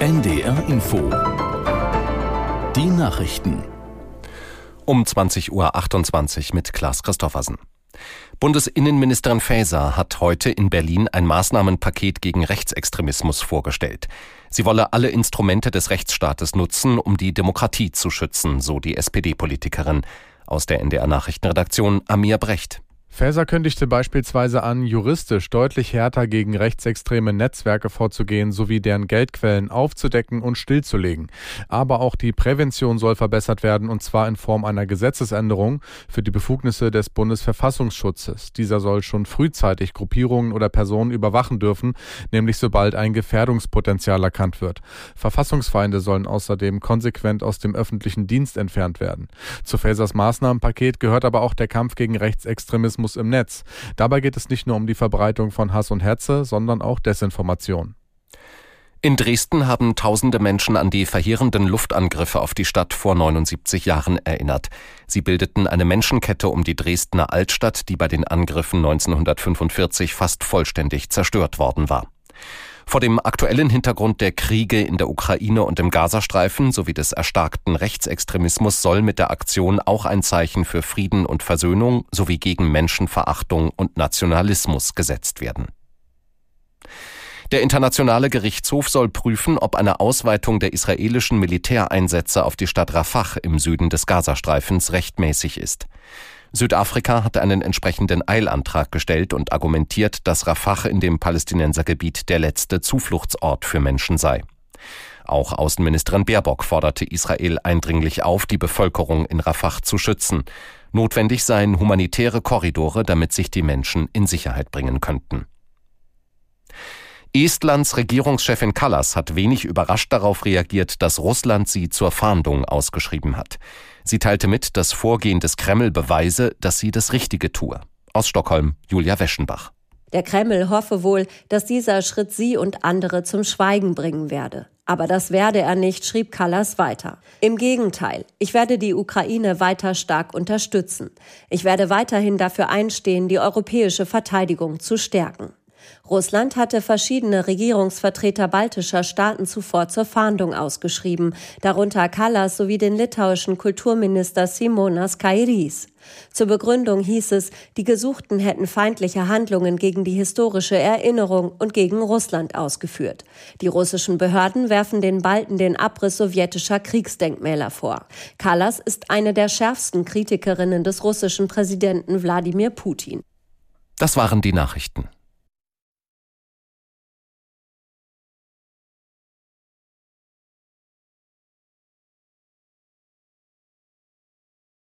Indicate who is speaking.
Speaker 1: NDR Info. Die Nachrichten.
Speaker 2: Um 20.28 Uhr mit Klaas Christoffersen. Bundesinnenministerin Faeser hat heute in Berlin ein Maßnahmenpaket gegen Rechtsextremismus vorgestellt. Sie wolle alle Instrumente des Rechtsstaates nutzen, um die Demokratie zu schützen, so die SPD-Politikerin. Aus der NDR Nachrichtenredaktion Amir Brecht.
Speaker 3: Faeser kündigte beispielsweise an, juristisch deutlich härter gegen rechtsextreme Netzwerke vorzugehen sowie deren Geldquellen aufzudecken und stillzulegen. Aber auch die Prävention soll verbessert werden und zwar in Form einer Gesetzesänderung für die Befugnisse des Bundesverfassungsschutzes. Dieser soll schon frühzeitig Gruppierungen oder Personen überwachen dürfen, nämlich sobald ein Gefährdungspotenzial erkannt wird. Verfassungsfeinde sollen außerdem konsequent aus dem öffentlichen Dienst entfernt werden. Zu Faesers Maßnahmenpaket gehört aber auch der Kampf gegen Rechtsextremismus Extremismus im Netz. Dabei geht es nicht nur um die Verbreitung von Hass und Hetze, sondern auch Desinformation.
Speaker 2: In Dresden haben tausende Menschen an die verheerenden Luftangriffe auf die Stadt vor 79 Jahren erinnert. Sie bildeten eine Menschenkette um die Dresdner Altstadt, die bei den Angriffen 1945 fast vollständig zerstört worden war. Vor dem aktuellen Hintergrund der Kriege in der Ukraine und im Gazastreifen sowie des erstarkten Rechtsextremismus soll mit der Aktion auch ein Zeichen für Frieden und Versöhnung sowie gegen Menschenverachtung und Nationalismus gesetzt werden. Der Internationale Gerichtshof soll prüfen, ob eine Ausweitung der israelischen Militäreinsätze auf die Stadt Rafah im Süden des Gazastreifens rechtmäßig ist. Südafrika hat einen entsprechenden Eilantrag gestellt und argumentiert, dass Rafah in dem Palästinensergebiet der letzte Zufluchtsort für Menschen sei. Auch Außenministerin Baerbock forderte Israel eindringlich auf, die Bevölkerung in Rafah zu schützen. Notwendig seien humanitäre Korridore, damit sich die Menschen in Sicherheit bringen könnten. Estlands Regierungschefin Kallas hat wenig überrascht darauf reagiert, dass Russland sie zur Fahndung ausgeschrieben hat. Sie teilte mit, das Vorgehen des Kreml beweise, dass sie das Richtige tue. Aus Stockholm, Julia Weschenbach.
Speaker 4: Der Kreml hoffe wohl, dass dieser Schritt sie und andere zum Schweigen bringen werde. Aber das werde er nicht, schrieb Kallas weiter. Im Gegenteil, ich werde die Ukraine weiter stark unterstützen. Ich werde weiterhin dafür einstehen, die europäische Verteidigung zu stärken. Russland hatte verschiedene Regierungsvertreter baltischer Staaten zuvor zur Fahndung ausgeschrieben, darunter Kallas sowie den litauischen Kulturminister Simonas Kairys. Zur Begründung hieß es, die Gesuchten hätten feindliche Handlungen gegen die historische Erinnerung und gegen Russland ausgeführt. Die russischen Behörden werfen den Balten den Abriss sowjetischer Kriegsdenkmäler vor. Kallas ist eine der schärfsten Kritikerinnen des russischen Präsidenten Wladimir Putin.
Speaker 2: Das waren die Nachrichten.